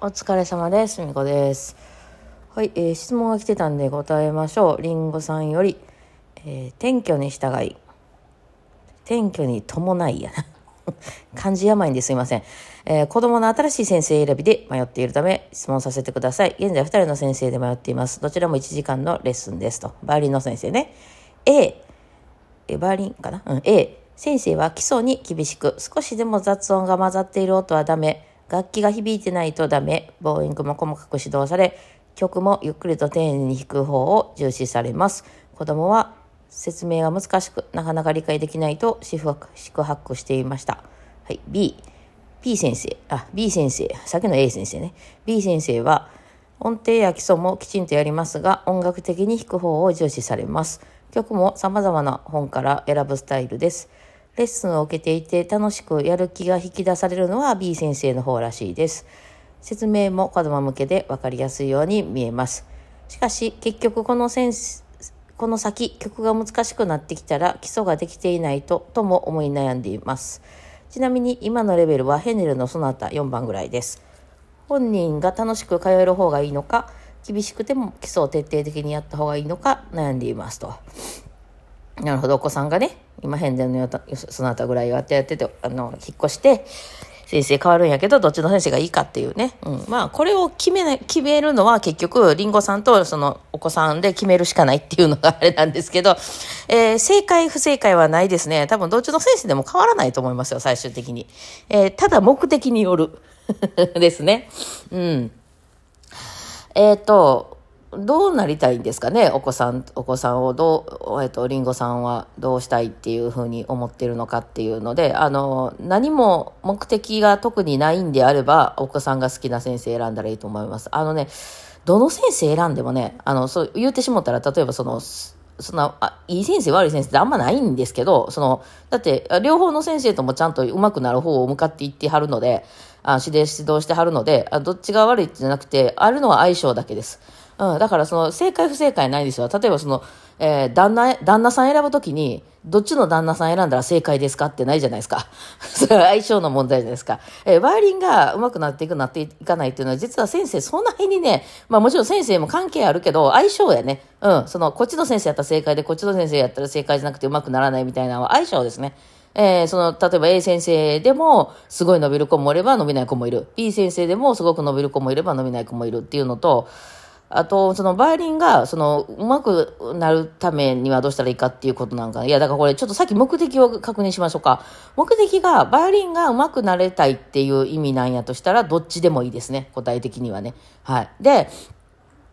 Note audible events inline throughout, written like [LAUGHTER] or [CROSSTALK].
お疲れ様です。みこです。はい、えー質問が来てたんで答えましょう。りんごさんより、えー転居に従い、転居に伴いやな。[LAUGHS] 漢字病んですいません、えー子供の新しい先生選びで迷っているため質問させてください。現在2人の先生で迷っています。どちらも1時間のレッスンですと。バイオリンの先生ね。A、えバーリンかな、うん、A 先生は基礎に厳しく少しでも雑音が混ざっている音はダメ楽器が響いてないとダメ。ボーイングも細かく指導され曲もゆっくりと丁寧に弾く方を重視されます。子供は説明が難しくなかなか理解できないと四苦四苦していました。はい B P 先生。あ B 先生。さっきの A 先生ね。B 先生は音程や基礎もきちんとやりますが音楽的に弾く方を重視されます。曲も様々な本から選ぶスタイルです。レッスンを受けていて楽しくやる気が引き出されるのは B 先生の方らしいです。説明も子供向けで分かりやすいように見えます。しかし結局この先生この先曲が難しくなってきたら基礎ができていないととも思い悩んでいます。ちなみに今のレベルはヘネルのソナタ4番ぐらいです。本人が楽しく通える方がいいのか厳しくても基礎を徹底的にやった方がいいのか悩んでいますと。なるほど、お子さんがね、今ヘンデルのそのあたぐらいやってやってて、あの、引っ越して、先生変わるんやけど、どっちの先生がいいかっていうね。うん。まあ、これを決め、決めるのは結局、りんごさんとそのお子さんで決めるしかないっていうのがあれなんですけど、えー正解、不正解はないですね。多分、どっちの先生でも変わらないと思いますよ、最終的に。えーただ、目的による。[LAUGHS] ですね。うん。えっ、と、どうなりたいんですかね、お子さん、お子さんをどう、えっ、と、りんごさんはどうしたいっていうふうに思ってるのかっていうので、あの、何も目的が特にないんであれば、お子さんが好きな先生選んだらいいと思います。あのね、どの先生選んでもね、あの、そう言ってしもたら、例えばその、そん、あ、いい先生悪い先生ってあんまないんですけど、その、だって、両方の先生ともちゃんと上手くなる方を向かっていってはるので、あ指導してはるのであ、どっちが悪いってじゃなくて、あるのは相性だけです。うん、だからその、正解不正解ないですよ。例えばその、えー旦那、旦那さん選ぶときに、どっちの旦那さん選んだら正解ですかってないじゃないですか。[LAUGHS] それは相性の問題じゃないですか。えーバイオリンが上手くなっていくなっていかないっていうのは、実は先生そんなにね、まあもちろん先生も関係あるけど、相性やね。うん、その、こっちの先生やったら正解で、こっちの先生やったら正解じゃなくて上手くならないみたいなのは相性ですね。えーその、例えば A 先生でも、すごい伸びる子もいれば伸びない子もいる。B 先生でも、すごく伸びる子もいれば伸びない子もいるっていうのと、あと、その、バイオリンが、その、うまくなるためにはどうしたらいいかっていうことなんか。いや、だからこれ、ちょっとさっき目的を確認しましょうか。目的が、バイオリンがうまくなれたいっていう意味なんやとしたら、どっちでもいいですね。答え的にはね。はい。で、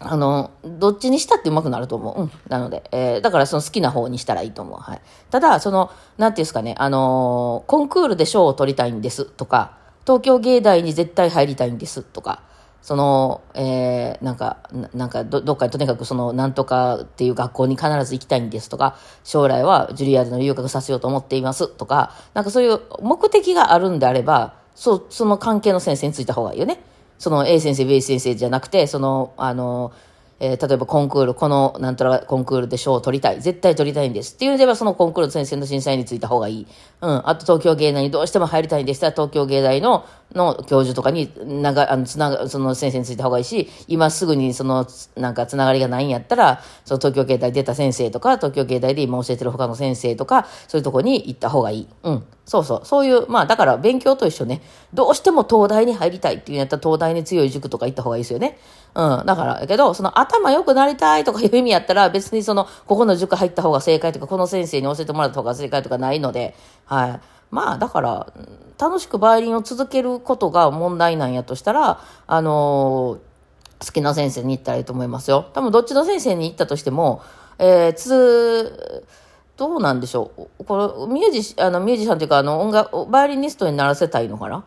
あの、どっちにしたってうまくなると思う。うん。なので、えーだからその好きな方にしたらいいと思う。はい。ただ、その、なんていうんですかね、あのーコンクールで賞を取りたいんですとか、東京芸大に絶対入りたいんですとか、その、えーなんか、なんかど、どっかにとにかくその、なんとかっていう学校に必ず行きたいんですとか、将来はジュリアードの留学させようと思っていますとか、なんかそういう目的があるんであれば、そう、その関係の先生についた方がいいよね。その A 先生、B 先生じゃなくて、その、あの、えー例えばコンクール、このなんとらコンクールで賞を取りたい。絶対取りたいんです。っていうのでは、そのコンクールの先生の審査員についた方がいい。うん。あと東京芸大にどうしても入りたいんでしたら、東京芸大の、の教授とかに、なが、あの、つなが、その先生についた方がいいし、今すぐにその、なんかつながりがないんやったら、その東京芸大出た先生とか、東京芸大で今教えてる他の先生とか、そういうとこに行った方がいい。うん。そうそう。そういう、まあだから勉強と一緒ね。どうしても東大に入りたいっていうんやったら東大に強い塾とか行った方がいいですよね。うん。だから、だけど、その頭良くなりたいとかいう意味やったら別にその、ここの塾入った方が正解とか、この先生に教えてもらった方が正解とかないので、はい。まあだから、楽しくバイオリンを続けることが問題なんやとしたら、あのー好きな先生に行ったらいいと思いますよ。多分どっちの先生に行ったとしても、えー、つ、どうなんでしょう。これ、ミュージシ、あの、ミュージシャンというか、あの、音楽、バイオリニストにならせたいのかな？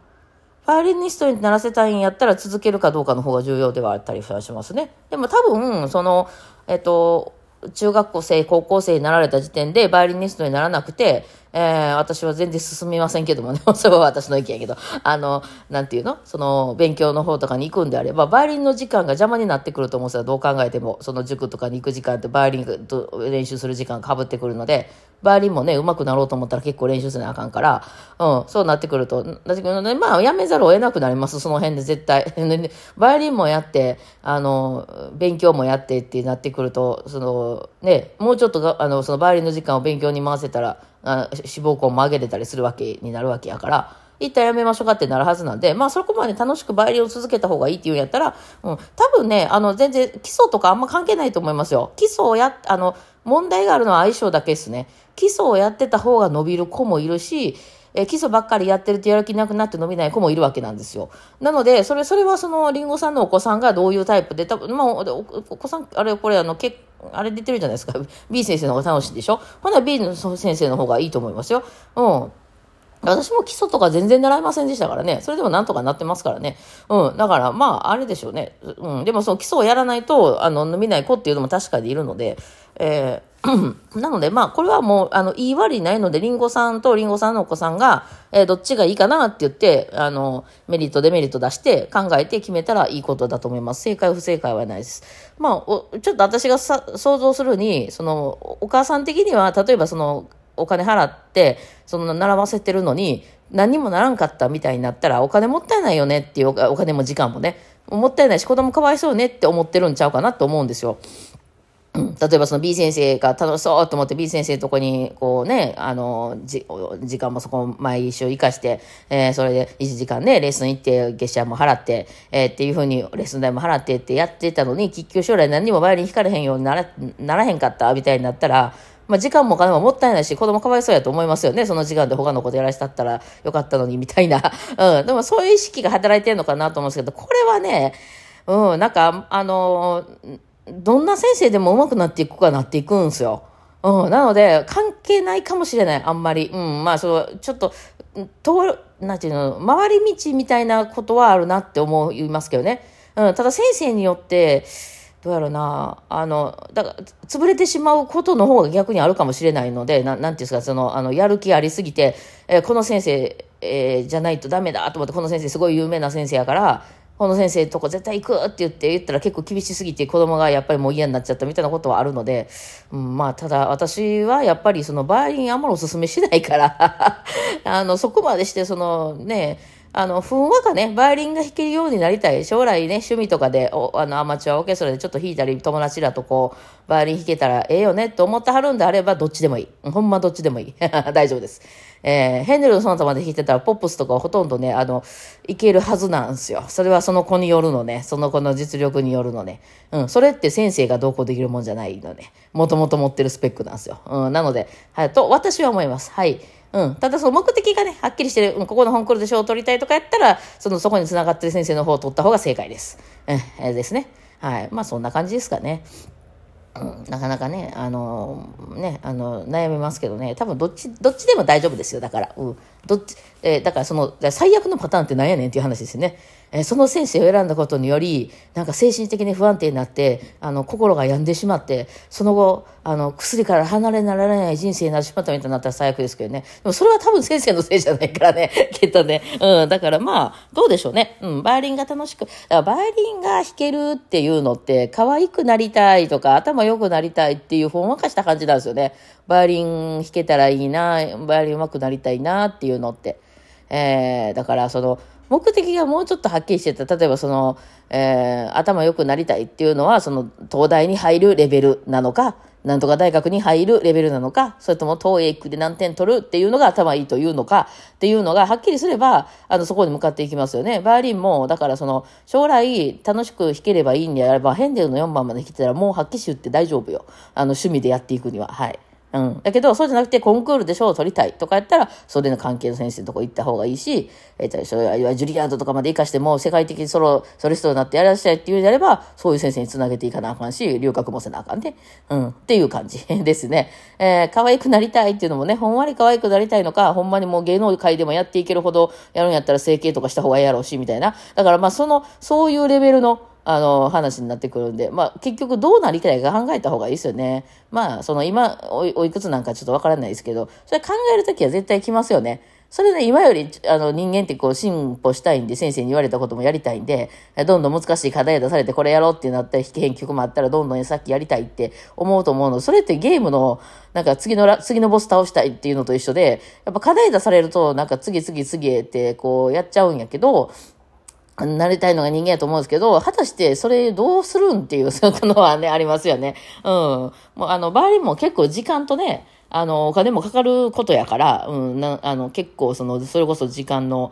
バイオリニストにならせたいんやったら続けるかどうかの方が重要ではあったりしますね。でも多分、その、えっと、中学校生、高校生になられた時点でバイオリニストにならなくて、えー、私は全然進みませんけどもね、[LAUGHS] それは私の意見やけど、あの、なんていうの？その、勉強の方とかに行くんであれば、バイオリンの時間が邪魔になってくると思うんですよ。どう考えても、その塾とかに行く時間ってバイオリンと練習する時間かぶってくるので、バイオリンもね、上手くなろうと思ったら結構練習せなあかんから、うん、そうなってくると、なってくるので、まあ、やめざるを得なくなります、その辺で絶対。[LAUGHS] バイオリンもやって、あの、勉強もやってってなってくると、その、ね、もうちょっとあの、そのバイオリンの時間を勉強に回せたら、あ脂肪根も上げれたりするわけになるわけやから、一旦やめましょうかってなるはずなんで、まあそこまで楽しくバイオリンを続けた方がいいっていうんやったら、うん、多分ね、あの全然基礎とかあんま関係ないと思いますよ。基礎をや、あの、問題があるのは相性だけですね。基礎をやってた方が伸びる子もいるし、え基礎ばっかりやってるとやる気なくなって伸びない子もいるわけなんですよ。なので、それ、それはその、りんごさんのお子さんがどういうタイプで、多分、まあ、お子さん、あれ、これ、あの、けあれ出てるじゃないですか。[LAUGHS] B 先生の方が楽しいでしょ？ほな、B の先生の方がいいと思いますよ。うん。私も基礎とか全然習いませんでしたからね。それでもなんとかなってますからね。うん。だから、まあ、あれでしょうね。うん。でも、その基礎をやらないと、あの、飲みない子っていうのも確かにいるので、えー、なので、まあ、これはもう、あの、言い悪いないので、りんごさんとりんごさんのお子さんが、えー、どっちがいいかなって言って、あの、メリット、デメリット出して考えて決めたらいいことだと思います。正解、不正解はないです。まあ、おちょっと私がさ想像するに、その、お母さん的には、例えばその、お金払って、その習わせてるのに、何にもならんかったみたいになったら、お金もったいないよねっていう、お金も時間もね、もったいないし、子供かわいそうねって思ってるんちゃうかなと思うんですよ。例えばその B 先生が楽しそうと思って B 先生のとこにこうね、あの、じ、時間もそこ毎週活かして、えー、それで1時間ね、レッスン行って、月謝も払って、えー、っていうふうにレッスン代も払ってってやってたのに、結局将来何にもバイオリン弾かれへんようになら、ならへんかったみたいになったら、まあ、時間もお金ももったいないし、子供かわいそうやと思いますよね。その時間で他のことやらせたったらよかったのに、みたいな。[LAUGHS] うん。でもそういう意識が働いてるのかなと思うんですけど、これはね、うん、なんか、あのどんな先生でも上手くなっていくかなっていくんですよ。うん、なので、関係ないかもしれない、あんまり。うん、まあ、そう、ちょっと、通なんていうの、回り道みたいなことはあるなって思いますけどね。うん、ただ先生によって、どうやろうな、あの、だから、潰れてしまうことの方が逆にあるかもしれないので、ななんていうんですか、その、あの、やる気ありすぎて、えー、この先生、えー、じゃないとダメだと思って、この先生すごい有名な先生やから、この先生とこ絶対行くって言って言ったら結構厳しすぎて子供がやっぱりもう嫌になっちゃったみたいなことはあるので、うん、まあただ私はやっぱりそのバイオリンあんまりおすすめしないから [LAUGHS] あのそこまでしてそのねあの、ふんわかね、バイオリンが弾けるようになりたい。将来ね、趣味とかで、おあの、アマチュアオーケストラでちょっと弾いたり、友達らとこう、バイオリン弾けたらええよねって思ってはるんであれば、どっちでもいい。ほんまどっちでもいい。[LAUGHS] 大丈夫です。えー、ヘンデルのその他まで弾いてたら、ポップスとかほとんどね、あの、いけるはずなんですよ。それはその子によるのね。その子の実力によるのね。うん。それって先生がどうこうできるもんじゃないのね。もともと持ってるスペックなんですよ。うん。なので、はい、と、私は思います。はい。うん。ただその目的がね、はっきりしてる、うん、ここの本クールで賞を取りたいとかやったら、その、そこに繋がってる先生の方を取った方が正解です。え、えですね。はい。まあそんな感じですかね。うん、なかなかね、あのね、あの、悩みますけどね、多分どっち、どっちでも大丈夫ですよ、だから。うん。どっち、えー、だからその、最悪のパターンって何やねんっていう話ですね。えー、その先生を選んだことにより、なんか精神的に不安定になって、あの、心が病んでしまって、その後、あの、薬から離れなられない人生になってしまったみたいになったら最悪ですけどね。でもそれは多分先生のせいじゃないからね、[LAUGHS] きっとね。うん、だからまあ、どうでしょうね。うん、バイオリンが楽しく、だからバイオリンが弾けるっていうのって、可愛くなりたいとか、頭良くなりたいっていうほんわかした感じなんですよね。バイオリン弾けたらいいな、バイオリン上手くなりたいなっていうのって。えー、だからその、目的がもうちょっとはっきりしてた。例えばその、えー、頭良くなりたいっていうのは、その、東大に入るレベルなのか、なんとか大学に入るレベルなのか、それとも東英区で何点取るっていうのが頭いいというのか、っていうのがはっきりすれば、あの、そこに向かっていきますよね。バイオリンも、だからその、将来楽しく弾ければいいんであれば、ヘンデルの4番まで弾けたらもう発揮集って大丈夫よ。あの、趣味でやっていくには。はい。うん。だけど、そうじゃなくて、コンクールで賞を取りたいとかやったら、それの関係の先生のとこ行った方がいいし、えっ、ー、と、それはジュリアードとかまで行かしても、世界的にソロ、ソリストになってやらせたいっていうのであれば、そういう先生につなげていかなあかんし、留学もせなあかんね。うん。っていう感じ [LAUGHS] ですね。えー、可愛くなりたいっていうのもね、ほんわり可愛くなりたいのか、ほんまにもう芸能界でもやっていけるほどやるんやったら整形とかした方がいいやろうし、みたいな。だからまあ、その、そういうレベルの、あの、話になってくるんで、まあ、結局どうなりたいか考えた方がいいですよね。まあ、その今おい、おいくつなんかちょっとわからないですけど、それ考えるときは絶対来ますよね。それで今より、あの、人間ってこう、進歩したいんで、先生に言われたこともやりたいんで、どんどん難しい課題出されて、これやろうってなったら、編曲もあったら、どんどんさっきやりたいって思うと思うの。それってゲームの、なんか次の、次のボス倒したいっていうのと一緒で、やっぱ課題出されると、なんか次々次へってこうやっちゃうんやけど、なりたいのが人間やと思うんですけど、果たしてそれどうするんっていう、[LAUGHS] そういうのはね、ありますよね。うん。もうあの、バーリンも結構時間とね、あの、お金もかかることやから、うん、な、あの、結構その、それこそ時間の、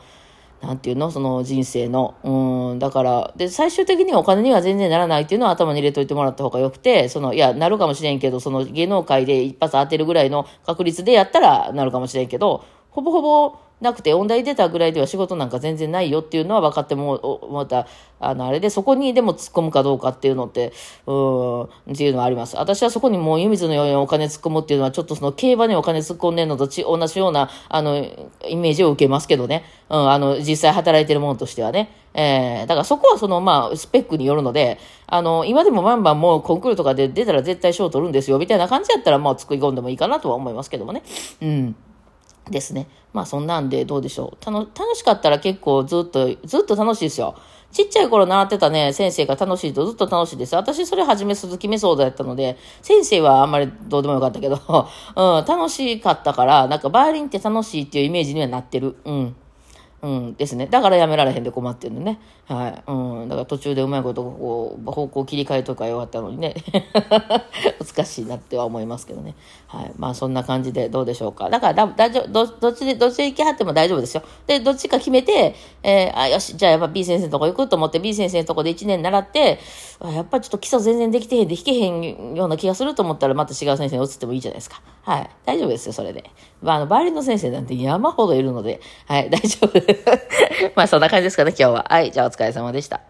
なんていうのその人生の。うん、だから、で、最終的にお金には全然ならないっていうのは頭に入れといてもらった方がよくて、その、いや、なるかもしれんけど、その芸能界で一発当てるぐらいの確率でやったらなるかもしれんけど、ほぼほぼ、なくて、音大出たぐらいでは仕事なんか全然ないよっていうのは分かっても、また、あの、あれで、そこにでも突っ込むかどうかっていうのって、うん、っていうのはあります。私はそこにもう湯水のようにお金突っ込むっていうのは、ちょっとその競馬にお金突っ込んでるのとち同じような、あの、イメージを受けますけどね。うん、あの、実際働いてるものとしてはね。えー、だからそこはその、まあ、スペックによるので、あの、今でもバンバンもうコンクールとかで出たら絶対賞取るんですよ、みたいな感じやったら、まあ、作り込んでもいいかなとは思いますけどもね。うん。ですね。まあそんなんでどうでしょう。楽しかったら結構ずっと、ずっと楽しいですよ。ちっちゃい頃習ってたね、先生が楽しいとずっと楽しいです。私それ初め鈴木メソードやったので、先生はあんまりどうでもよかったけど、[LAUGHS] うん、楽しかったから、なんかバイオリンって楽しいっていうイメージにはなってる。うん。うんですね。だからやめられへんで困ってるのね。はい。うん。だから途中でうまいことこう、方向切り替えとかよかったのにね。[LAUGHS] 難しいなっては思いますけどね。はい。まあそんな感じでどうでしょうか。だから大丈夫、ど、どっちで、どっちで行きはっても大丈夫ですよ。で、どっちか決めて、えー、あ、よし、じゃあやっぱ B 先生のとこ行くと思って B 先生のとこで1年習って、あやっぱちょっと基礎全然できてへんで弾けへんような気がすると思ったらまた違う先生に移ってもいいじゃないですか。はい。大丈夫ですよ、それで。まあ、あの、バイオリンの先生なんて山ほどいるので、はい、大丈夫です。[LAUGHS] まあ、そんな感じですかね、今日は。はい、じゃあお疲れ様でした。